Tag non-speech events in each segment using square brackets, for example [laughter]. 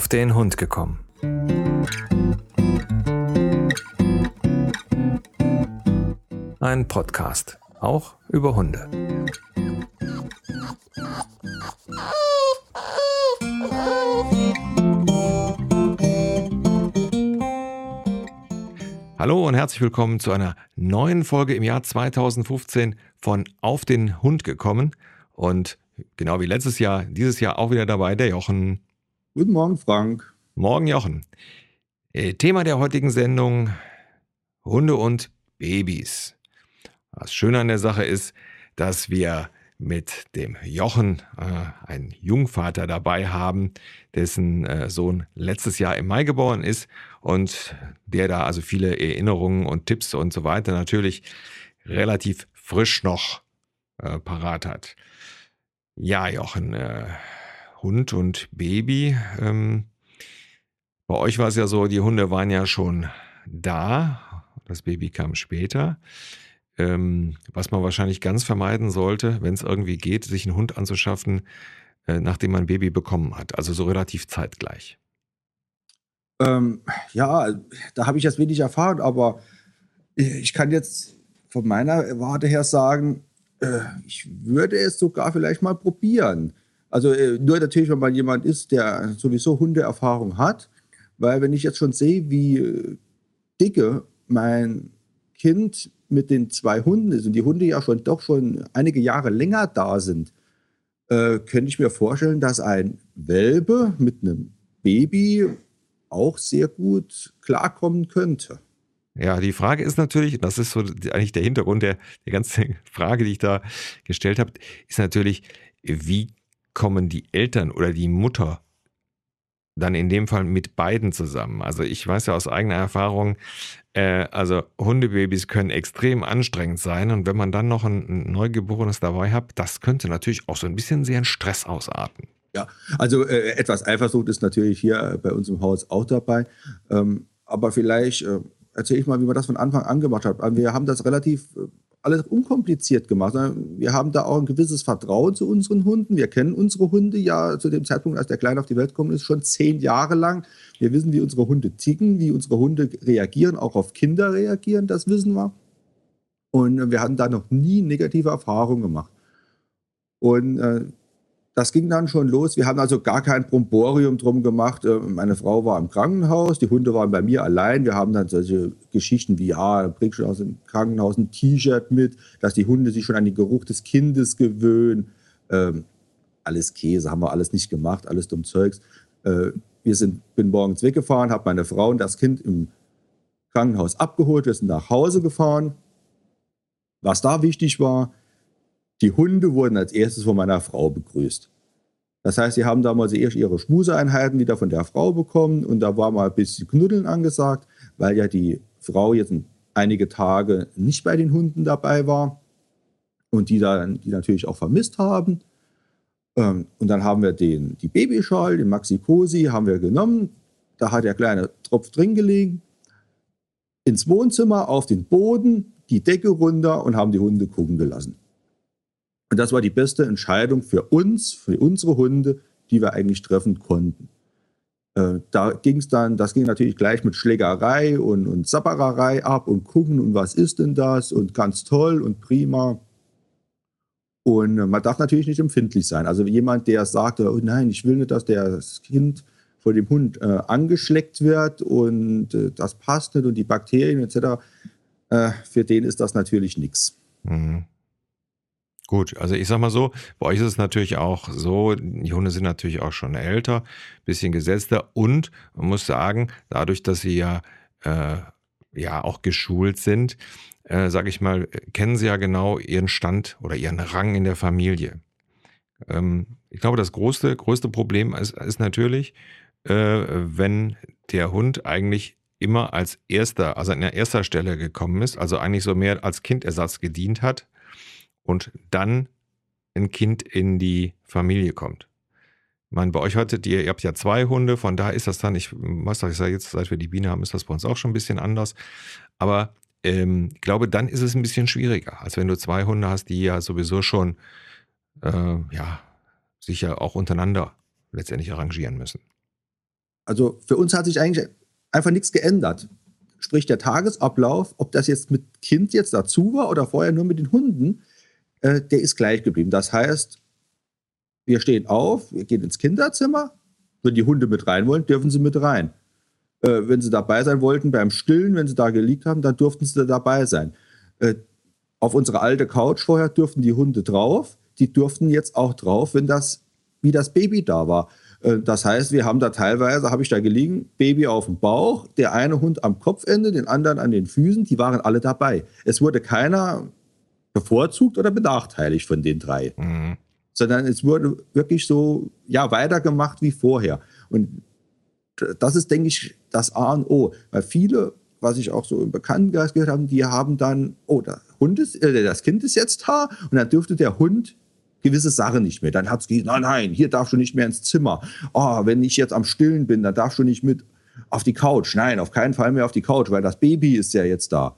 auf den Hund gekommen. Ein Podcast, auch über Hunde. Hallo und herzlich willkommen zu einer neuen Folge im Jahr 2015 von Auf den Hund gekommen. Und genau wie letztes Jahr, dieses Jahr auch wieder dabei der Jochen. Guten Morgen, Frank. Morgen, Jochen. Äh, Thema der heutigen Sendung: Hunde und Babys. Was schön an der Sache ist, dass wir mit dem Jochen äh, einen Jungvater dabei haben, dessen äh, Sohn letztes Jahr im Mai geboren ist und der da also viele Erinnerungen und Tipps und so weiter natürlich relativ frisch noch äh, parat hat. Ja, Jochen, äh, Hund und Baby. Ähm, bei euch war es ja so, die Hunde waren ja schon da. Das Baby kam später. Ähm, was man wahrscheinlich ganz vermeiden sollte, wenn es irgendwie geht, sich einen Hund anzuschaffen, äh, nachdem man ein Baby bekommen hat. Also so relativ zeitgleich. Ähm, ja, da habe ich jetzt wenig erfahren, aber ich kann jetzt von meiner Warte her sagen, äh, ich würde es sogar vielleicht mal probieren. Also äh, nur natürlich, wenn man jemand ist, der sowieso Hundeerfahrung hat, weil wenn ich jetzt schon sehe, wie äh, dicke mein Kind mit den zwei Hunden ist und die Hunde ja schon doch schon einige Jahre länger da sind, äh, könnte ich mir vorstellen, dass ein Welpe mit einem Baby auch sehr gut klarkommen könnte. Ja, die Frage ist natürlich, das ist so eigentlich der Hintergrund der, der ganzen [laughs] Frage, die ich da gestellt habe, ist natürlich, wie kommen die Eltern oder die Mutter dann in dem Fall mit beiden zusammen? Also ich weiß ja aus eigener Erfahrung, äh, also Hundebabys können extrem anstrengend sein und wenn man dann noch ein Neugeborenes dabei hat, das könnte natürlich auch so ein bisschen sehr in Stress ausarten. Ja, also äh, etwas Eifersucht ist natürlich hier bei uns im Haus auch dabei. Ähm, aber vielleicht äh, erzähle ich mal, wie wir das von Anfang an gemacht. Also wir haben das relativ äh, alles unkompliziert gemacht. Wir haben da auch ein gewisses Vertrauen zu unseren Hunden. Wir kennen unsere Hunde ja zu dem Zeitpunkt, als der Kleine auf die Welt gekommen ist, schon zehn Jahre lang. Wir wissen, wie unsere Hunde ticken, wie unsere Hunde reagieren, auch auf Kinder reagieren, das wissen wir. Und wir hatten da noch nie negative Erfahrungen gemacht. Und äh, das ging dann schon los. Wir haben also gar kein Bromborium drum gemacht. Äh, meine Frau war im Krankenhaus, die Hunde waren bei mir allein. Wir haben dann solche Geschichten wie, ja, bringst schon aus dem Krankenhaus ein T-Shirt mit, dass die Hunde sich schon an den Geruch des Kindes gewöhnen. Ähm, alles Käse, haben wir alles nicht gemacht, alles dumm Zeugs. Äh, wir sind, bin morgens weggefahren, habe meine Frau und das Kind im Krankenhaus abgeholt. Wir sind nach Hause gefahren. Was da wichtig war, die Hunde wurden als erstes von meiner Frau begrüßt. Das heißt, sie haben damals erst ihre Schmuseeinheiten wieder von der Frau bekommen und da war mal ein bisschen Knuddeln angesagt, weil ja die Frau jetzt einige Tage nicht bei den Hunden dabei war und die dann die natürlich auch vermisst haben. Ähm, und dann haben wir den, die Babyschal, den Maxi Cosi, haben wir genommen. Da hat der kleine Tropf drin gelegen. Ins Wohnzimmer, auf den Boden, die Decke runter und haben die Hunde gucken gelassen. Und das war die beste Entscheidung für uns, für unsere Hunde, die wir eigentlich treffen konnten. Äh, da ging es dann, das ging natürlich gleich mit Schlägerei und, und Sappererei ab und gucken und was ist denn das und ganz toll und prima. Und äh, man darf natürlich nicht empfindlich sein. Also jemand, der sagt, oh nein, ich will nicht, dass das Kind vor dem Hund äh, angeschleckt wird und äh, das passt nicht und die Bakterien etc., äh, für den ist das natürlich nichts. Mhm. Gut, also ich sag mal so, bei euch ist es natürlich auch so, die Hunde sind natürlich auch schon älter, bisschen gesetzter und man muss sagen, dadurch, dass sie ja, äh, ja auch geschult sind, äh, sage ich mal, kennen sie ja genau ihren Stand oder ihren Rang in der Familie. Ähm, ich glaube, das größte, größte Problem ist, ist natürlich, äh, wenn der Hund eigentlich immer als erster, also an erster Stelle gekommen ist, also eigentlich so mehr als Kindersatz gedient hat und dann ein Kind in die Familie kommt. Ich meine, bei euch hattet ihr, ihr habt ja zwei Hunde, von daher ist das dann, ich weiß ich sage jetzt, seit wir die Biene haben, ist das bei uns auch schon ein bisschen anders. Aber ähm, ich glaube, dann ist es ein bisschen schwieriger, als wenn du zwei Hunde hast, die ja sowieso schon, äh, ja, sich ja auch untereinander letztendlich arrangieren müssen. Also für uns hat sich eigentlich einfach nichts geändert. Sprich, der Tagesablauf, ob das jetzt mit Kind jetzt dazu war oder vorher nur mit den Hunden, äh, der ist gleich geblieben. Das heißt, wir stehen auf, wir gehen ins Kinderzimmer. Wenn die Hunde mit rein wollen, dürfen sie mit rein. Äh, wenn sie dabei sein wollten beim Stillen, wenn sie da geliegt haben, dann durften sie dabei sein. Äh, auf unsere alte Couch vorher durften die Hunde drauf. Die durften jetzt auch drauf, wenn das wie das Baby da war. Äh, das heißt, wir haben da teilweise, habe ich da gelegen, Baby auf dem Bauch, der eine Hund am Kopfende, den anderen an den Füßen, die waren alle dabei. Es wurde keiner bevorzugt oder benachteiligt von den drei. Mhm. Sondern es wurde wirklich so, ja, weitergemacht wie vorher. Und das ist, denke ich, das A und O. Weil viele, was ich auch so im Bekanntenkreis gehört habe, die haben dann, oh, der Hund ist, äh, das Kind ist jetzt da und dann dürfte der Hund gewisse Sachen nicht mehr. Dann hat es gesagt, nein, nein, hier darfst du nicht mehr ins Zimmer. Oh, wenn ich jetzt am Stillen bin, dann darfst du nicht mit auf die Couch. Nein, auf keinen Fall mehr auf die Couch, weil das Baby ist ja jetzt da.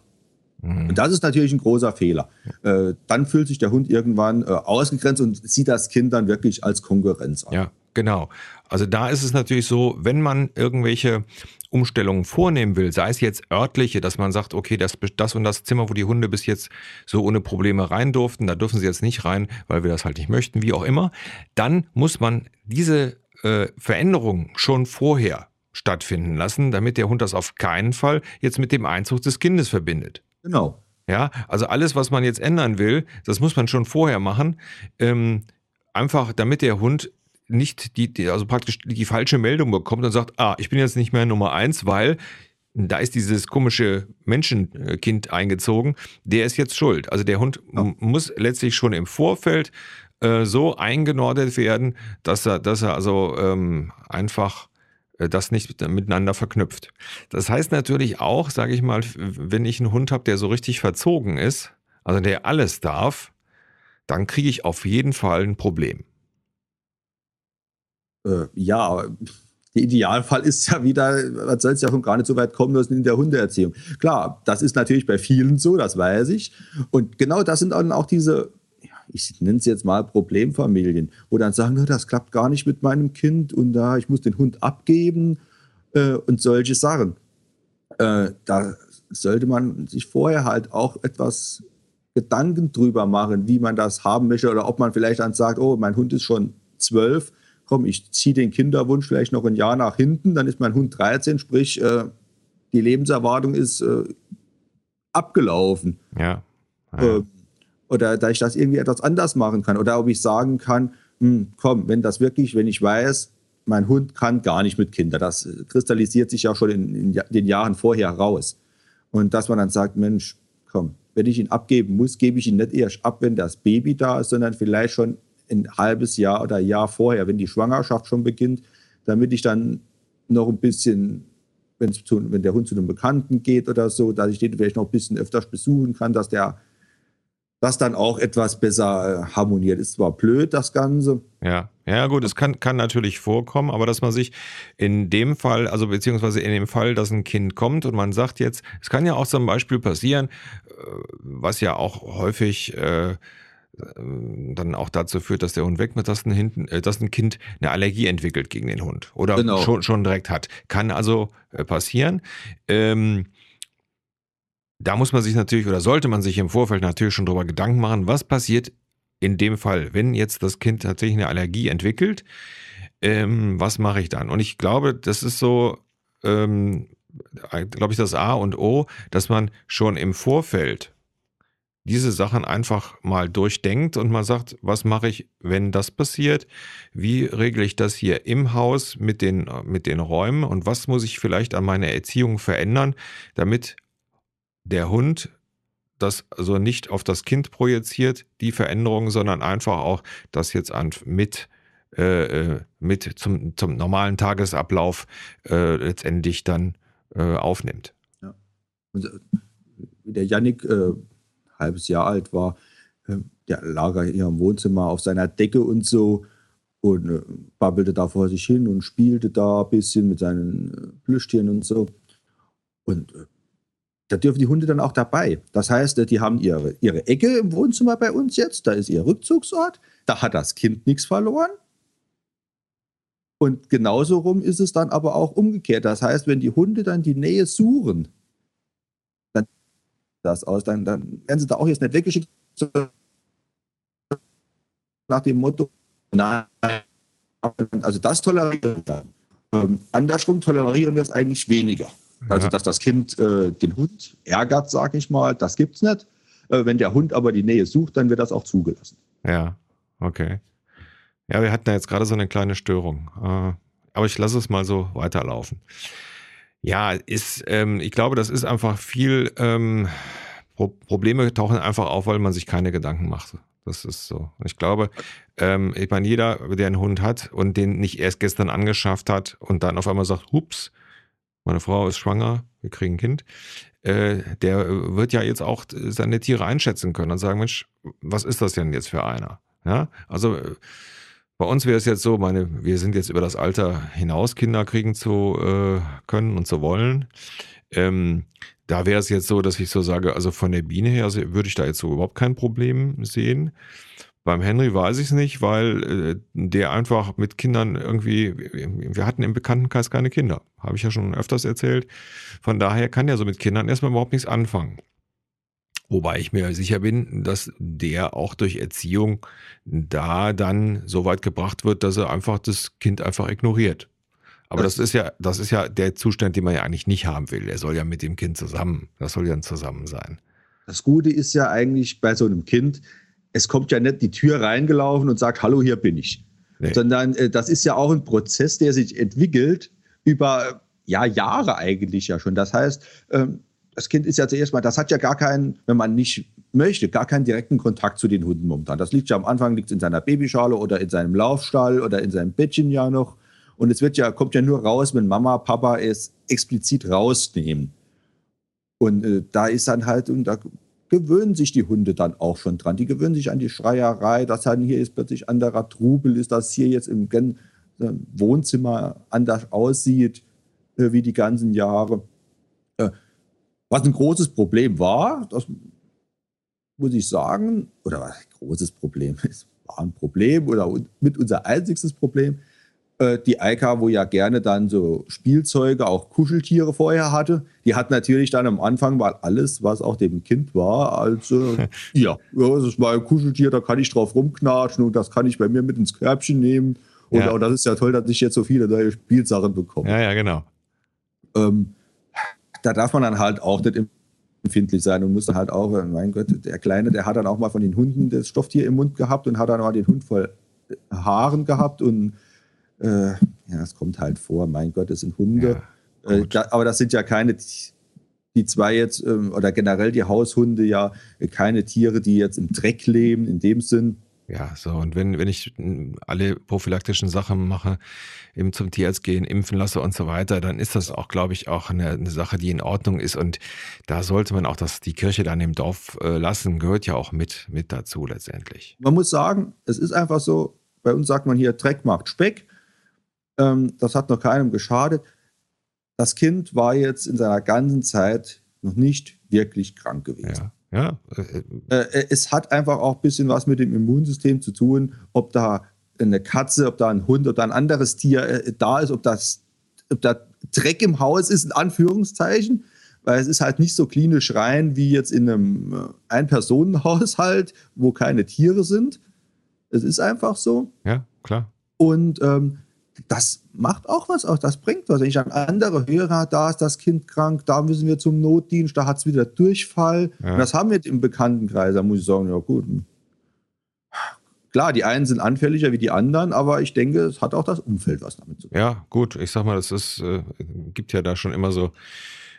Mhm. Und das ist natürlich ein großer Fehler. Äh, dann fühlt sich der Hund irgendwann äh, ausgegrenzt und sieht das Kind dann wirklich als Konkurrenz an. Ja, genau. Also da ist es natürlich so, wenn man irgendwelche Umstellungen vornehmen will, sei es jetzt örtliche, dass man sagt, okay, das, das und das Zimmer, wo die Hunde bis jetzt so ohne Probleme rein durften, da dürfen sie jetzt nicht rein, weil wir das halt nicht möchten, wie auch immer, dann muss man diese äh, Veränderung schon vorher stattfinden lassen, damit der Hund das auf keinen Fall jetzt mit dem Einzug des Kindes verbindet. Genau. Ja, also alles, was man jetzt ändern will, das muss man schon vorher machen. Ähm, einfach damit der Hund nicht die, die, also praktisch die falsche Meldung bekommt und sagt, ah, ich bin jetzt nicht mehr Nummer eins, weil da ist dieses komische Menschenkind eingezogen, der ist jetzt schuld. Also der Hund ja. muss letztlich schon im Vorfeld äh, so eingenordet werden, dass er, dass er also ähm, einfach das nicht miteinander verknüpft. Das heißt natürlich auch, sage ich mal, wenn ich einen Hund habe, der so richtig verzogen ist, also der alles darf, dann kriege ich auf jeden Fall ein Problem. Äh, ja, [laughs] der Idealfall ist ja wieder, man soll es ja schon gar nicht so weit kommen lassen in der Hundeerziehung. Klar, das ist natürlich bei vielen so, das weiß ich. Und genau das sind dann auch diese, ich nenne es jetzt mal Problemfamilien, wo dann sagen, das klappt gar nicht mit meinem Kind und da, ich muss den Hund abgeben äh, und solche Sachen. Äh, da sollte man sich vorher halt auch etwas Gedanken drüber machen, wie man das haben möchte oder ob man vielleicht dann sagt, oh, mein Hund ist schon zwölf, komm, ich ziehe den Kinderwunsch vielleicht noch ein Jahr nach hinten, dann ist mein Hund 13, sprich, äh, die Lebenserwartung ist äh, abgelaufen. Ja. ja. Oder da ich das irgendwie etwas anders machen kann. Oder ob ich sagen kann, hm, komm, wenn das wirklich, wenn ich weiß, mein Hund kann gar nicht mit Kindern. Das kristallisiert sich ja schon in, in den Jahren vorher raus. Und dass man dann sagt, Mensch, komm, wenn ich ihn abgeben muss, gebe ich ihn nicht erst ab, wenn das Baby da ist, sondern vielleicht schon ein halbes Jahr oder ein Jahr vorher, wenn die Schwangerschaft schon beginnt, damit ich dann noch ein bisschen, wenn der Hund zu einem Bekannten geht oder so, dass ich den vielleicht noch ein bisschen öfters besuchen kann, dass der das dann auch etwas besser äh, harmoniert. Ist zwar blöd, das Ganze. Ja, ja gut, es kann, kann natürlich vorkommen, aber dass man sich in dem Fall, also beziehungsweise in dem Fall, dass ein Kind kommt und man sagt jetzt, es kann ja auch zum Beispiel passieren, äh, was ja auch häufig äh, ähm, dann auch dazu führt, dass der Hund weg mit, dass ein, hinten, äh, dass ein Kind eine Allergie entwickelt gegen den Hund oder genau. schon, schon direkt hat. Kann also äh, passieren. Ähm, da muss man sich natürlich oder sollte man sich im Vorfeld natürlich schon darüber Gedanken machen, was passiert in dem Fall, wenn jetzt das Kind tatsächlich eine Allergie entwickelt. Ähm, was mache ich dann? Und ich glaube, das ist so, ähm, glaube ich, das A und O, dass man schon im Vorfeld diese Sachen einfach mal durchdenkt und mal sagt, was mache ich, wenn das passiert? Wie regle ich das hier im Haus mit den, mit den Räumen und was muss ich vielleicht an meiner Erziehung verändern, damit der Hund das also nicht auf das Kind projiziert, die Veränderung, sondern einfach auch das jetzt an, mit, äh, äh mit zum, zum normalen Tagesablauf äh, letztendlich dann äh, aufnimmt. Ja. Äh, der Yannick äh, halbes Jahr alt war, der lag hier im Wohnzimmer auf seiner Decke und so und babbelte da vor sich hin und spielte da ein bisschen mit seinen Plüschtieren und so. Und da dürfen die Hunde dann auch dabei. Das heißt, die haben ihre, ihre Ecke im Wohnzimmer bei uns jetzt, da ist ihr Rückzugsort, da hat das Kind nichts verloren. Und genauso rum ist es dann aber auch umgekehrt. Das heißt, wenn die Hunde dann die Nähe suchen, dann das aus, dann, dann werden sie da auch jetzt nicht weggeschickt nach dem Motto, nein, also das tolerieren wir. Ähm, andersrum tolerieren wir es eigentlich weniger. Also, dass das Kind äh, den Hund ärgert, sage ich mal, das gibt es nicht. Äh, wenn der Hund aber die Nähe sucht, dann wird das auch zugelassen. Ja, okay. Ja, wir hatten ja jetzt gerade so eine kleine Störung. Äh, aber ich lasse es mal so weiterlaufen. Ja, ist, ähm, ich glaube, das ist einfach viel, ähm, Pro Probleme tauchen einfach auf, weil man sich keine Gedanken macht. Das ist so. Ich glaube, ähm, ich meine, jeder, der einen Hund hat und den nicht erst gestern angeschafft hat und dann auf einmal sagt, hups, meine Frau ist schwanger, wir kriegen ein Kind, äh, der wird ja jetzt auch seine Tiere einschätzen können und sagen, Mensch, was ist das denn jetzt für einer? Ja, also bei uns wäre es jetzt so, meine, wir sind jetzt über das Alter hinaus, Kinder kriegen zu äh, können und zu wollen. Ähm, da wäre es jetzt so, dass ich so sage, also von der Biene her würde ich da jetzt so überhaupt kein Problem sehen. Beim Henry weiß ich es nicht, weil äh, der einfach mit Kindern irgendwie, wir hatten im Bekanntenkreis keine Kinder, habe ich ja schon öfters erzählt. Von daher kann der so mit Kindern erstmal überhaupt nichts anfangen. Wobei ich mir sicher bin, dass der auch durch Erziehung da dann so weit gebracht wird, dass er einfach das Kind einfach ignoriert. Aber das, das ist ja, das ist ja der Zustand, den man ja eigentlich nicht haben will. Er soll ja mit dem Kind zusammen, das soll ja zusammen sein. Das Gute ist ja eigentlich bei so einem Kind, es kommt ja nicht die Tür reingelaufen und sagt, hallo, hier bin ich. Nee. Sondern äh, das ist ja auch ein Prozess, der sich entwickelt über ja, Jahre eigentlich ja schon. Das heißt, ähm, das Kind ist ja zuerst mal, das hat ja gar keinen, wenn man nicht möchte, gar keinen direkten Kontakt zu den Hunden momentan. Das liegt ja am Anfang, liegt in seiner Babyschale oder in seinem Laufstall oder in seinem Bettchen ja noch. Und es wird ja, kommt ja nur raus, wenn Mama, Papa es explizit rausnehmen. Und äh, da ist dann halt, und da gewöhnen sich die Hunde dann auch schon dran. Die gewöhnen sich an die Schreierei, dass dann hier jetzt plötzlich anderer Trubel ist, dass hier jetzt im äh, Wohnzimmer anders aussieht äh, wie die ganzen Jahre. Äh, was ein großes Problem war, das muss ich sagen, oder was ein großes Problem [laughs] ist, war ein Problem oder mit unser einziges Problem, die Eika, wo ja gerne dann so Spielzeuge, auch Kuscheltiere vorher hatte, die hat natürlich dann am Anfang mal alles, was auch dem Kind war, also [laughs] ja, das ist mal ein Kuscheltier, da kann ich drauf rumknatschen und das kann ich bei mir mit ins Körbchen nehmen. Und ja. das ist ja toll, dass ich jetzt so viele neue Spielsachen bekomme. Ja, ja, genau. Ähm, da darf man dann halt auch nicht empfindlich sein und muss dann halt auch, mein Gott, der Kleine, der hat dann auch mal von den Hunden das Stofftier im Mund gehabt und hat dann mal den Hund voll Haaren gehabt und äh, ja, es kommt halt vor, mein Gott, das sind Hunde. Ja, äh, da, aber das sind ja keine, die zwei jetzt, ähm, oder generell die Haushunde ja keine Tiere, die jetzt im Dreck leben, in dem Sinn. Ja, so. Und wenn, wenn ich alle prophylaktischen Sachen mache, eben zum Tierarzt gehen, impfen lasse und so weiter, dann ist das auch, glaube ich, auch eine, eine Sache, die in Ordnung ist. Und da sollte man auch das, die Kirche dann im Dorf äh, lassen, gehört ja auch mit, mit dazu letztendlich. Man muss sagen, es ist einfach so, bei uns sagt man hier, Dreck macht Speck. Ähm, das hat noch keinem geschadet. Das Kind war jetzt in seiner ganzen Zeit noch nicht wirklich krank gewesen. Ja. Ja. Äh, äh, es hat einfach auch ein bisschen was mit dem Immunsystem zu tun, ob da eine Katze, ob da ein Hund oder ein anderes Tier äh, da ist, ob das ob da Dreck im Haus ist, in Anführungszeichen, weil es ist halt nicht so klinisch rein wie jetzt in einem Ein-Personen-Haushalt, wo keine Tiere sind. Es ist einfach so. Ja, klar. Und ähm, das macht auch was aus, das bringt was. Wenn ich an andere höre, da ist das Kind krank, da müssen wir zum Notdienst, da hat es wieder Durchfall. Ja. das haben wir im Bekanntenkreis, da muss ich sagen, ja gut. Klar, die einen sind anfälliger wie die anderen, aber ich denke, es hat auch das Umfeld was damit zu tun. Ja, gut, ich sag mal, es ist, äh, gibt ja da schon immer so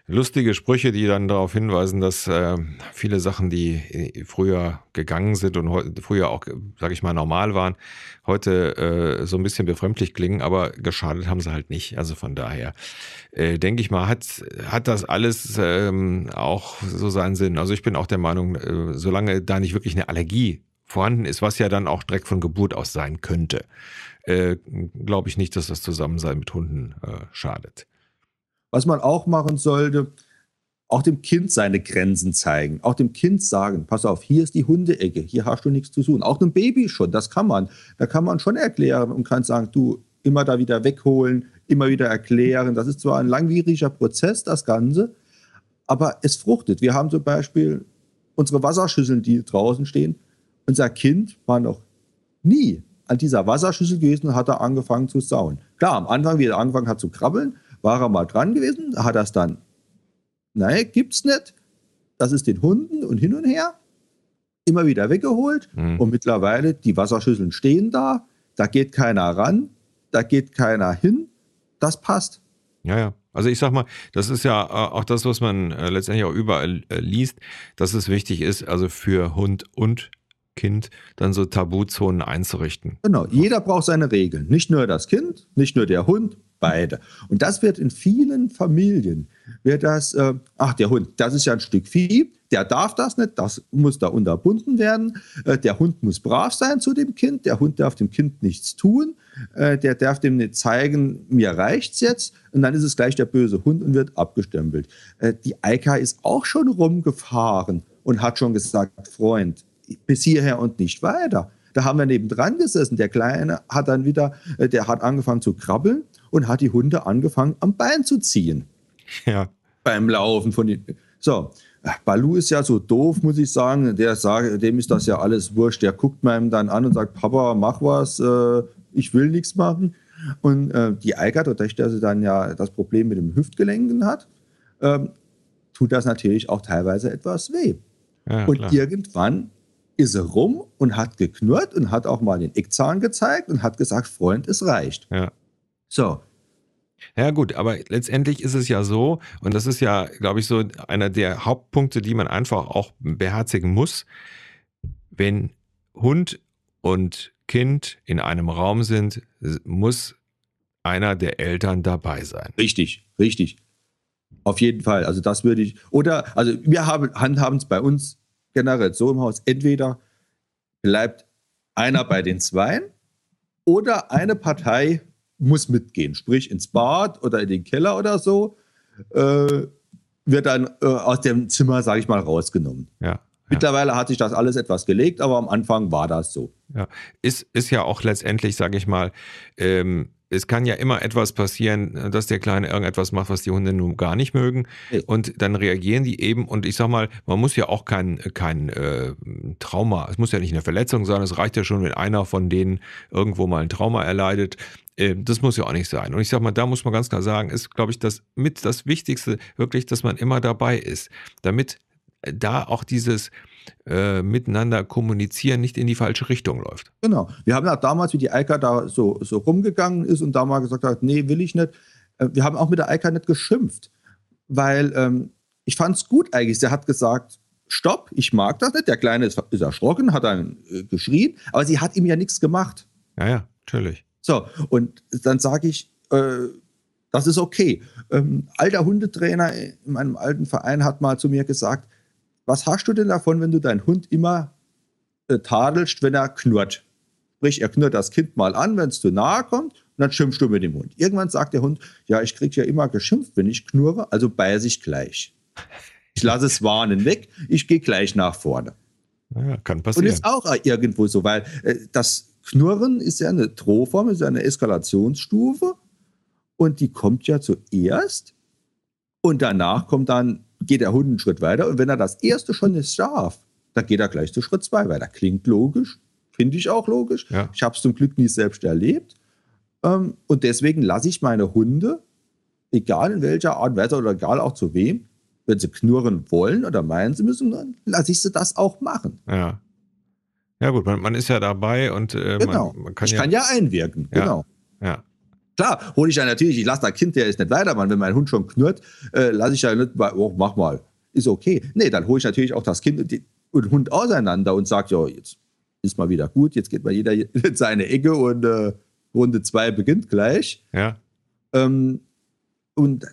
lustige Sprüche, die dann darauf hinweisen, dass äh, viele Sachen, die äh, früher gegangen sind und früher auch, sage ich mal, normal waren, heute äh, so ein bisschen befremdlich klingen, aber geschadet haben sie halt nicht. Also von daher äh, denke ich mal, hat, hat das alles ähm, auch so seinen Sinn. Also ich bin auch der Meinung, äh, solange da nicht wirklich eine Allergie vorhanden ist, was ja dann auch direkt von Geburt aus sein könnte, äh, glaube ich nicht, dass das Zusammensein mit Hunden äh, schadet. Was man auch machen sollte, auch dem Kind seine Grenzen zeigen. Auch dem Kind sagen, pass auf, hier ist die Hundeecke, hier hast du nichts zu tun. Auch einem Baby schon, das kann man. Da kann man schon erklären und kann sagen, du, immer da wieder wegholen, immer wieder erklären. Das ist zwar ein langwieriger Prozess, das Ganze, aber es fruchtet. Wir haben zum Beispiel unsere Wasserschüsseln, die draußen stehen. Unser Kind war noch nie an dieser Wasserschüssel gewesen und hat da angefangen zu sauen. Klar, am Anfang, wie er angefangen hat zu krabbeln, war er mal dran gewesen, hat das dann, nein, gibt's nicht. Das ist den Hunden und hin und her. Immer wieder weggeholt mhm. und mittlerweile die Wasserschüsseln stehen da, da geht keiner ran, da geht keiner hin. Das passt. Ja, ja. Also ich sag mal, das ist ja äh, auch das, was man äh, letztendlich auch überall äh, liest, dass es wichtig ist, also für Hund und Kind dann so Tabuzonen einzurichten. Genau, jeder braucht seine Regeln. Nicht nur das Kind, nicht nur der Hund, beide. Und das wird in vielen Familien, wird das, äh, ach, der Hund, das ist ja ein Stück Vieh, der darf das nicht, das muss da unterbunden werden. Äh, der Hund muss brav sein zu dem Kind, der Hund darf dem Kind nichts tun, äh, der darf dem nicht zeigen, mir reicht's jetzt. Und dann ist es gleich der böse Hund und wird abgestempelt. Äh, die Eika ist auch schon rumgefahren und hat schon gesagt, Freund, bis hierher und nicht weiter. Da haben wir nebendran gesessen. Der Kleine hat dann wieder, äh, der hat angefangen zu krabbeln und hat die Hunde angefangen am Bein zu ziehen. Ja. Beim Laufen von den. So, Balu ist ja so doof, muss ich sagen. Der sagt, dem ist das ja alles wurscht. Der guckt meinem dann an und sagt, Papa, mach was, äh, ich will nichts machen. Und äh, die Eika, dadurch, dass sie dann ja das Problem mit dem Hüftgelenken hat, ähm, tut das natürlich auch teilweise etwas weh. Ja, und klar. irgendwann ist er rum und hat geknurrt und hat auch mal den Eckzahn gezeigt und hat gesagt, Freund, es reicht. Ja. So. Ja gut, aber letztendlich ist es ja so, und das ist ja, glaube ich, so einer der Hauptpunkte, die man einfach auch beherzigen muss, wenn Hund und Kind in einem Raum sind, muss einer der Eltern dabei sein. Richtig, richtig. Auf jeden Fall. Also das würde ich. Oder, also wir haben, handhaben es bei uns generell so im Haus, entweder bleibt einer bei den Zweien oder eine Partei muss mitgehen, sprich ins Bad oder in den Keller oder so, äh, wird dann äh, aus dem Zimmer, sage ich mal, rausgenommen. Ja. Mittlerweile hat sich das alles etwas gelegt, aber am Anfang war das so. Ja, ist, ist ja auch letztendlich, sage ich mal, ähm, es kann ja immer etwas passieren, dass der Kleine irgendetwas macht, was die Hunde nun gar nicht mögen. Und dann reagieren die eben. Und ich sag mal, man muss ja auch kein, kein äh, Trauma, es muss ja nicht eine Verletzung sein, es reicht ja schon, wenn einer von denen irgendwo mal ein Trauma erleidet. Äh, das muss ja auch nicht sein. Und ich sag mal, da muss man ganz klar sagen, ist, glaube ich, das mit das Wichtigste wirklich, dass man immer dabei ist, damit da auch dieses äh, miteinander kommunizieren nicht in die falsche Richtung läuft. Genau. Wir haben ja damals, wie die Eika da so, so rumgegangen ist und da mal gesagt hat, nee, will ich nicht. Äh, wir haben auch mit der Eika nicht geschimpft, weil ähm, ich fand es gut eigentlich. Sie hat gesagt, stopp, ich mag das nicht. Der Kleine ist, ist erschrocken, hat dann äh, geschrien, aber sie hat ihm ja nichts gemacht. Ja, ja, natürlich. So, und dann sage ich, äh, das ist okay. Ähm, alter Hundetrainer in meinem alten Verein hat mal zu mir gesagt, was hast du denn davon, wenn du deinen Hund immer äh, tadelst, wenn er knurrt? Sprich, er knurrt das Kind mal an, wenn es zu nahe kommt, und dann schimpfst du mit dem Hund. Irgendwann sagt der Hund, ja, ich krieg ja immer geschimpft, wenn ich knurre, also beiße ich gleich. Ich lasse es warnen weg, ich gehe gleich nach vorne. Ja, kann passieren. Und ist auch irgendwo so, weil äh, das Knurren ist ja eine Drohform, ist ja eine Eskalationsstufe und die kommt ja zuerst und danach kommt dann geht der Hund einen Schritt weiter und wenn er das erste schon nicht darf, dann geht er gleich zu Schritt zwei weiter. Klingt logisch, finde ich auch logisch. Ja. Ich habe es zum Glück nie selbst erlebt. Ähm, und deswegen lasse ich meine Hunde, egal in welcher Art und Weise oder egal auch zu wem, wenn sie knurren wollen oder meinen sie müssen, dann lasse ich sie das auch machen. Ja. Ja, gut, man, man ist ja dabei und äh, genau. man, man, kann ich ja. kann ja einwirken. Ja. Genau. Ja. Klar, hole ich ja natürlich, ich lasse das Kind, der ist nicht weitermachen. Wenn mein Hund schon knurrt, äh, lasse ich ja nicht, mal, oh, mach mal, ist okay. Nee, dann hole ich natürlich auch das Kind und, den Hund auseinander und sage, ja, jetzt ist mal wieder gut, jetzt geht mal jeder [laughs] in seine Ecke und äh, Runde zwei beginnt gleich. Ja. Ähm, und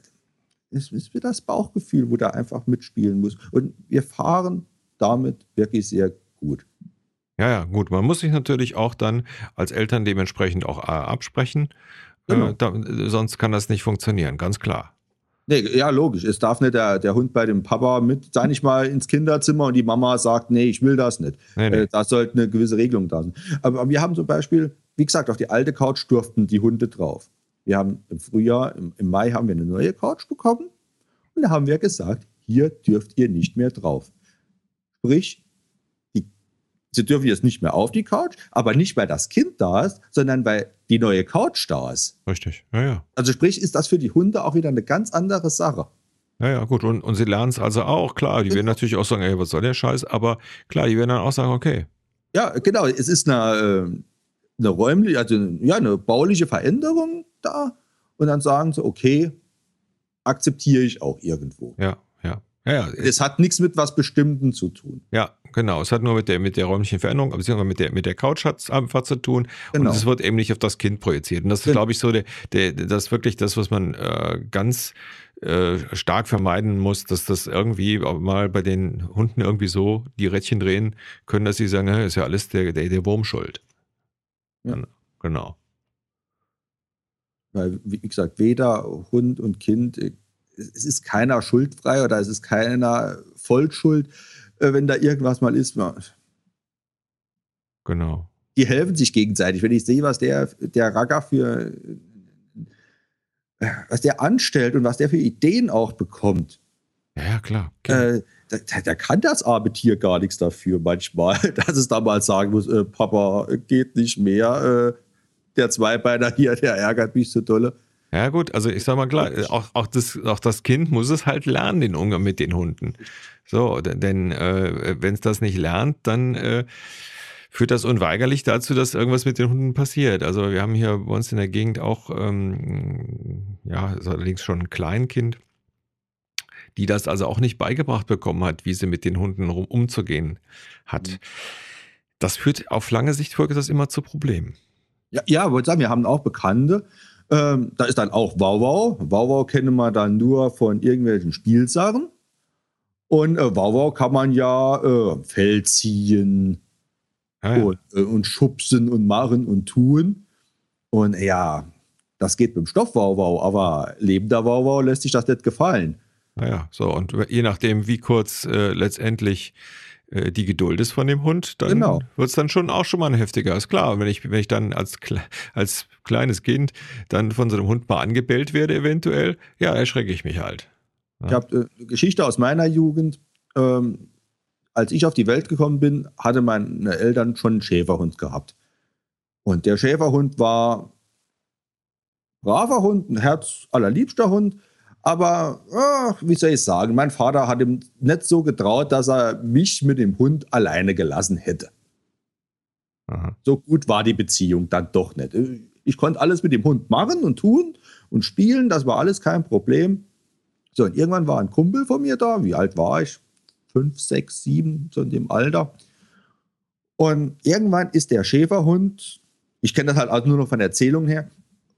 es ist wieder das Bauchgefühl, wo da einfach mitspielen muss. Und wir fahren damit wirklich sehr gut. Ja, ja, gut. Man muss sich natürlich auch dann als Eltern dementsprechend auch äh, absprechen. Genau. Äh, da, sonst kann das nicht funktionieren, ganz klar. Nee, ja, logisch. Es darf nicht der, der Hund bei dem Papa mit, sei nicht mal ins Kinderzimmer und die Mama sagt, nee, ich will das nicht. Nee, nee. Äh, da sollte eine gewisse Regelung da sein. Aber wir haben zum Beispiel, wie gesagt, auf die alte Couch durften die Hunde drauf. Wir haben im Frühjahr, im, im Mai haben wir eine neue Couch bekommen und da haben wir gesagt, hier dürft ihr nicht mehr drauf. Sprich, sie dürfen jetzt nicht mehr auf die Couch, aber nicht, weil das Kind da ist, sondern weil die neue Couch da ist. Richtig, ja, ja. Also sprich, ist das für die Hunde auch wieder eine ganz andere Sache. Ja, ja, gut. Und, und sie lernen es also auch, klar. Die werden natürlich auch sagen, ey, was soll der Scheiß? Aber klar, die werden dann auch sagen, okay. Ja, genau. Es ist eine, äh, eine räumliche, also ja, eine bauliche Veränderung da. Und dann sagen sie, okay, akzeptiere ich auch irgendwo. Ja, ja. Ja, ja. Es hat nichts mit was Bestimmtem zu tun. Ja, genau. Es hat nur mit der, mit der räumlichen Veränderung, beziehungsweise mit der, mit der Couch hat es einfach zu tun. Genau. Und es wird eben nicht auf das Kind projiziert. Und das ist, Genau. glaube ich, so der, der, das wirklich das, was man äh, ganz äh, stark vermeiden muss, dass das irgendwie mal bei den Hunden irgendwie so die Rädchen drehen können, dass sie sagen, "Hä, ist ja alles der, der, der Wurm schuld. Ja. Genau. Weil, wie gesagt, weder Hund und Kind, äh, es ist keiner schuldfrei oder es ist keiner Vollschuld, äh, wenn da irgendwas mal ist. Genau. Die helfen sich gegenseitig. Wenn ich sehe, was der, der Ragger für, was der anstellt und was der für Ideen auch bekommt, Ja, klar. Okay. äh, da, da- kann das arme Tier gar nichts dafür manchmal, [laughs] dass es da mal sagen muss, äh, Papa, geht nicht mehr, äh, der Zweibeiner hier, der ärgert mich so dolle. Ja, gut, also ich sag mal klar, auch, auch, das, auch das Kind muss es halt lernen, den Umgang mit den Hunden. So, denn äh, wenn es das nicht lernt, dann äh, führt das unweigerlich dazu, dass irgendwas mit den Hunden passiert. Also wir haben hier bei uns in der Gegend auch, ähm, ja, ist allerdings schon ein Kleinkind, die das also auch nicht beigebracht bekommen hat, wie sie mit den Hunden rum, umzugehen hat. Mhm. Das führt auf lange Sicht folgt das immer zu Problemen. Ja, ja, wollte sagen, wir haben auch Bekannte. Ähm, da ist dann auch Wauwau. Wauwau kennen wir dann nur von irgendwelchen Spielsachen. Und äh, Wauwau kann man ja äh, Fell ziehen Ja, ja. und, äh, und schubsen und machen und tun. Und ja, das geht mit dem Stoffwauwau, aber lebender Wauwau lässt sich das nicht gefallen. Naja, so, und je nachdem, wie kurz äh, letztendlich die Geduld ist von dem Hund, dann Genau. wird es dann schon auch schon mal ein heftiger. Ist klar, wenn ich, wenn ich dann als, als kleines Kind dann von so einem Hund mal angebellt werde, eventuell, ja, erschrecke ich mich halt. Ich habe äh, eine Geschichte aus meiner Jugend. Ähm, als ich auf die Welt gekommen bin, hatte meine Eltern schon einen Schäferhund gehabt. Und der Schäferhund war braver Hund, ein Herz allerliebster Hund. Aber ach, wie soll ich sagen, mein Vater hat ihm nicht so getraut, dass er mich mit dem Hund alleine gelassen hätte. Aha. So gut war die Beziehung dann doch nicht. Ich konnte alles mit dem Hund machen und tun und spielen, das war alles kein Problem. So, und irgendwann war ein Kumpel von mir da. Wie alt war ich? Fünf, sechs, sieben, so in dem Alter. Und irgendwann ist der Schäferhund, ich kenne das halt auch nur noch von Erzählungen her,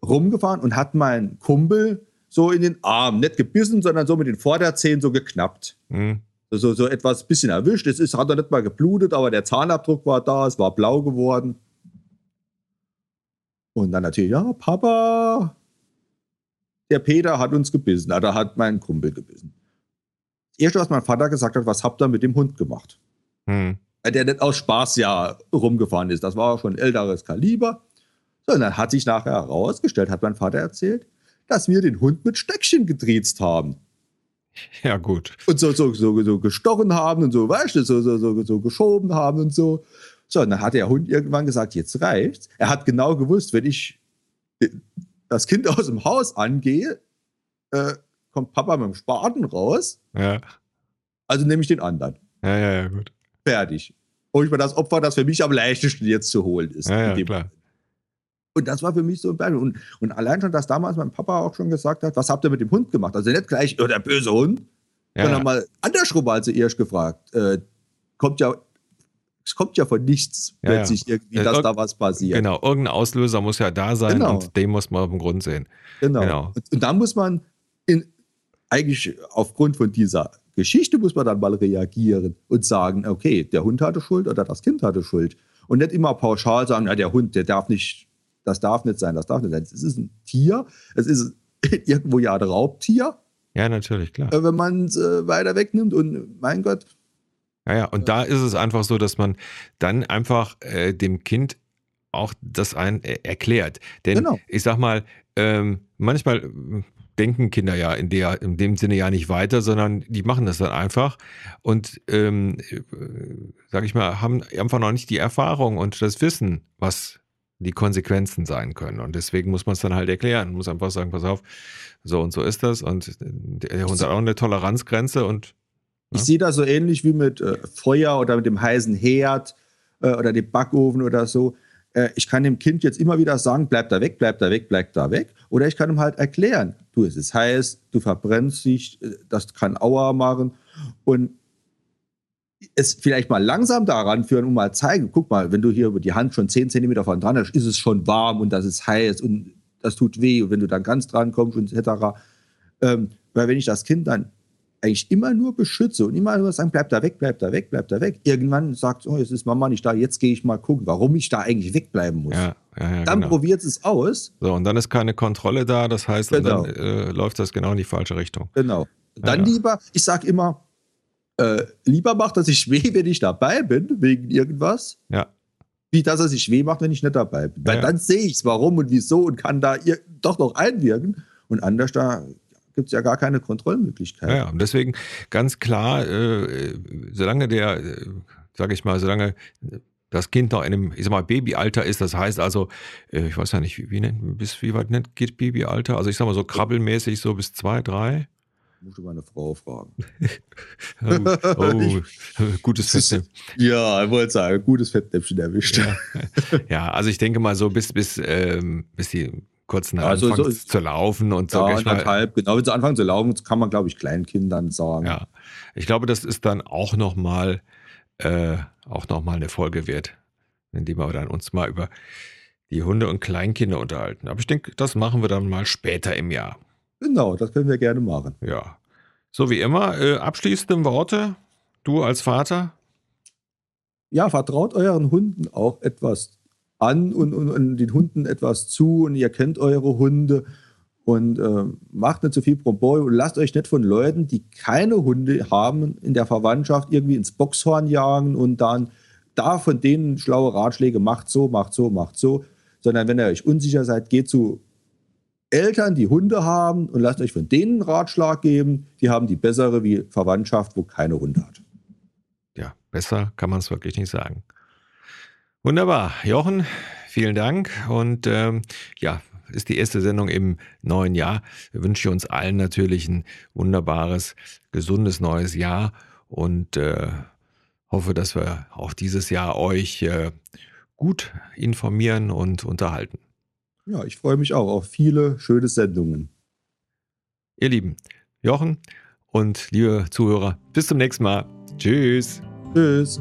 rumgefahren und hat meinen Kumpel so in den Arm, nicht gebissen, sondern so mit den Vorderzähnen so geknappt. Hm. So, so etwas bisschen erwischt. Es ist, hat noch nicht mal geblutet, aber der Zahnabdruck war da, es war blau geworden. Und dann natürlich, ja, Papa, der Peter hat uns gebissen, oder hat meinen Kumpel gebissen. Das Erste, was mein Vater gesagt hat, was habt ihr mit dem Hund gemacht? Hm. Der nicht aus Spaß ja rumgefahren ist. Das war schon ein älteres Kaliber. So, und dann hat sich nachher herausgestellt, hat mein Vater erzählt, dass wir den Hund mit Stöckchen getriezt haben [laughs] Ja, gut. und so, so, so, so gestochen haben und so, weißt du, so, so, so, so geschoben haben und so. So, und dann hat der Hund irgendwann gesagt, jetzt reicht's. Er hat genau gewusst, wenn ich äh, das Kind [laughs] aus dem Haus angehe, äh, kommt Papa mit dem Spaten raus, Ja, also nehme ich den anderen. ja, ja, ja gut. Fertig. Hol ich mir das Opfer, das für mich am leichtesten jetzt zu holen ist. Ja, ja, klar. Und das war für mich so ein Beispiel. Und, und allein schon, dass damals mein Papa auch schon gesagt hat, was habt ihr mit dem Hund gemacht? Also nicht gleich, oh, der böse Hund, Ja, sondern ja. mal andersrum als sie erst gefragt. Äh, kommt ja, es kommt ja von nichts Ja, ja. plötzlich irgendwie, Äh, dass irg- da was passiert. Genau, irgendein Auslöser muss ja da sein Genau. und den muss man auf dem Grund sehen. Genau. Genau. Und, und da muss man in, eigentlich aufgrund von dieser Geschichte muss man dann mal reagieren und sagen, okay, der Hund hatte Schuld oder das Kind hatte Schuld. Und nicht immer pauschal sagen, ja, der Hund, der darf nicht, das darf nicht sein, das darf nicht sein. Es ist ein Tier, es ist [laughs] irgendwo ja ein Raubtier, Ja, natürlich, klar. äh, wenn man es äh, weiter wegnimmt. Und mein Gott, Ja, ja, und da ist es einfach so, dass man dann einfach äh, dem Kind auch das ein erklärt. Denn genau. ich sag mal, ähm, manchmal denken Kinder ja in, der, in dem Sinne ja nicht weiter, sondern die machen das dann einfach und, ähm, äh, sag ich mal, haben einfach noch nicht die Erfahrung und das Wissen, was die Konsequenzen sein können. Und deswegen muss man es dann halt erklären. muss einfach sagen, pass auf, so und so ist das. Und der Hund hat auch eine Toleranzgrenze und. Ja. Ich sehe das so ähnlich wie mit äh, Feuer oder mit dem heißen Herd äh, oder dem Backofen oder so. Äh, ich kann dem Kind jetzt immer wieder sagen, bleib da weg, bleib da weg, bleib da weg. Oder ich kann ihm halt erklären, du, es ist heiß, du verbrennst dich, äh, das kann Aua machen. Und es vielleicht mal langsam daran führen und mal zeigen, guck mal, wenn du hier über die Hand schon 10 cm von dran hast, ist es schon warm und das ist heiß und das tut weh. Und wenn du dann ganz dran kommst und etc. Ähm, weil wenn ich das Kind dann eigentlich immer nur beschütze und immer nur sagen, bleib da weg, bleib da weg, bleib da weg. Irgendwann sagt, oh, jetzt ist Mama nicht da, jetzt gehe ich mal gucken, warum ich da eigentlich wegbleiben muss. Ja, ja, ja, dann genau. probiert es aus. So, und dann ist keine Kontrolle da, das heißt, genau. dann äh, läuft das genau in die falsche Richtung. Genau. Dann lieber, ich sage immer, äh, lieber macht er sich [laughs] weh, wenn ich dabei bin, wegen irgendwas. Ja. Wie dass er sich weh macht, wenn ich nicht dabei bin. Weil dann sehe ich es, warum und wieso und kann da doch noch einwirken. Und anders da gibt es ja gar keine Kontrollmöglichkeit. Ja, und deswegen ganz klar, äh, solange der, äh, sage ich mal, solange das Kind noch in einem, ich sag mal, Babyalter ist, das heißt also, äh, ich weiß ja nicht, wie, wie, nennt, bis wie weit nennt, geht Babyalter? Also ich sag mal so krabbelmäßig so bis zwei, drei. Muss du meine Frau fragen. [laughs] oh, [laughs] oh gutes Fettnäpfchen. Ja, ich wollte sagen, gutes Fettnäpfchen erwischt. Ja. ja, also ich denke mal so bis, bis, ähm, bis die kurz nach also so, zu laufen und so. Ja, anderthalb, genau, wenn sie anfangen zu laufen, kann man, glaube ich, Kleinkindern sagen. Ja, ich glaube, das ist dann auch nochmal äh, noch eine Folge wert, indem wir dann uns mal über die Hunde und Kleinkinder unterhalten. Aber ich denke, das machen wir dann mal später im Jahr. Genau, das können wir gerne machen. Ja. So wie immer, äh, abschließende Worte, du als Vater? Ja, vertraut euren Hunden auch etwas an und, und, und den Hunden etwas zu und ihr kennt eure Hunde und äh, macht nicht zu viel Proboy und lasst euch nicht von Leuten, die keine Hunde haben, in der Verwandtschaft irgendwie ins Boxhorn jagen und dann da von denen schlaue Ratschläge macht so, macht so, macht so, sondern wenn ihr euch unsicher seid, geht zu Eltern, die Hunde haben und lasst euch von denen einen Ratschlag geben. Die haben die bessere wie Verwandtschaft, wo keine Hunde hat. Ja, besser kann man es wirklich nicht sagen. Wunderbar. Jochen, vielen Dank. Und ähm, ja, ist die erste Sendung im neuen Jahr. Wir wünschen uns allen natürlich ein wunderbares, gesundes neues Jahr und äh, hoffe, dass wir auch dieses Jahr euch äh, gut informieren und unterhalten. Ja, ich freue mich auch auf viele schöne Sendungen. Ihr Lieben, Jochen und liebe Zuhörer, bis zum nächsten Mal. Tschüss. Tschüss.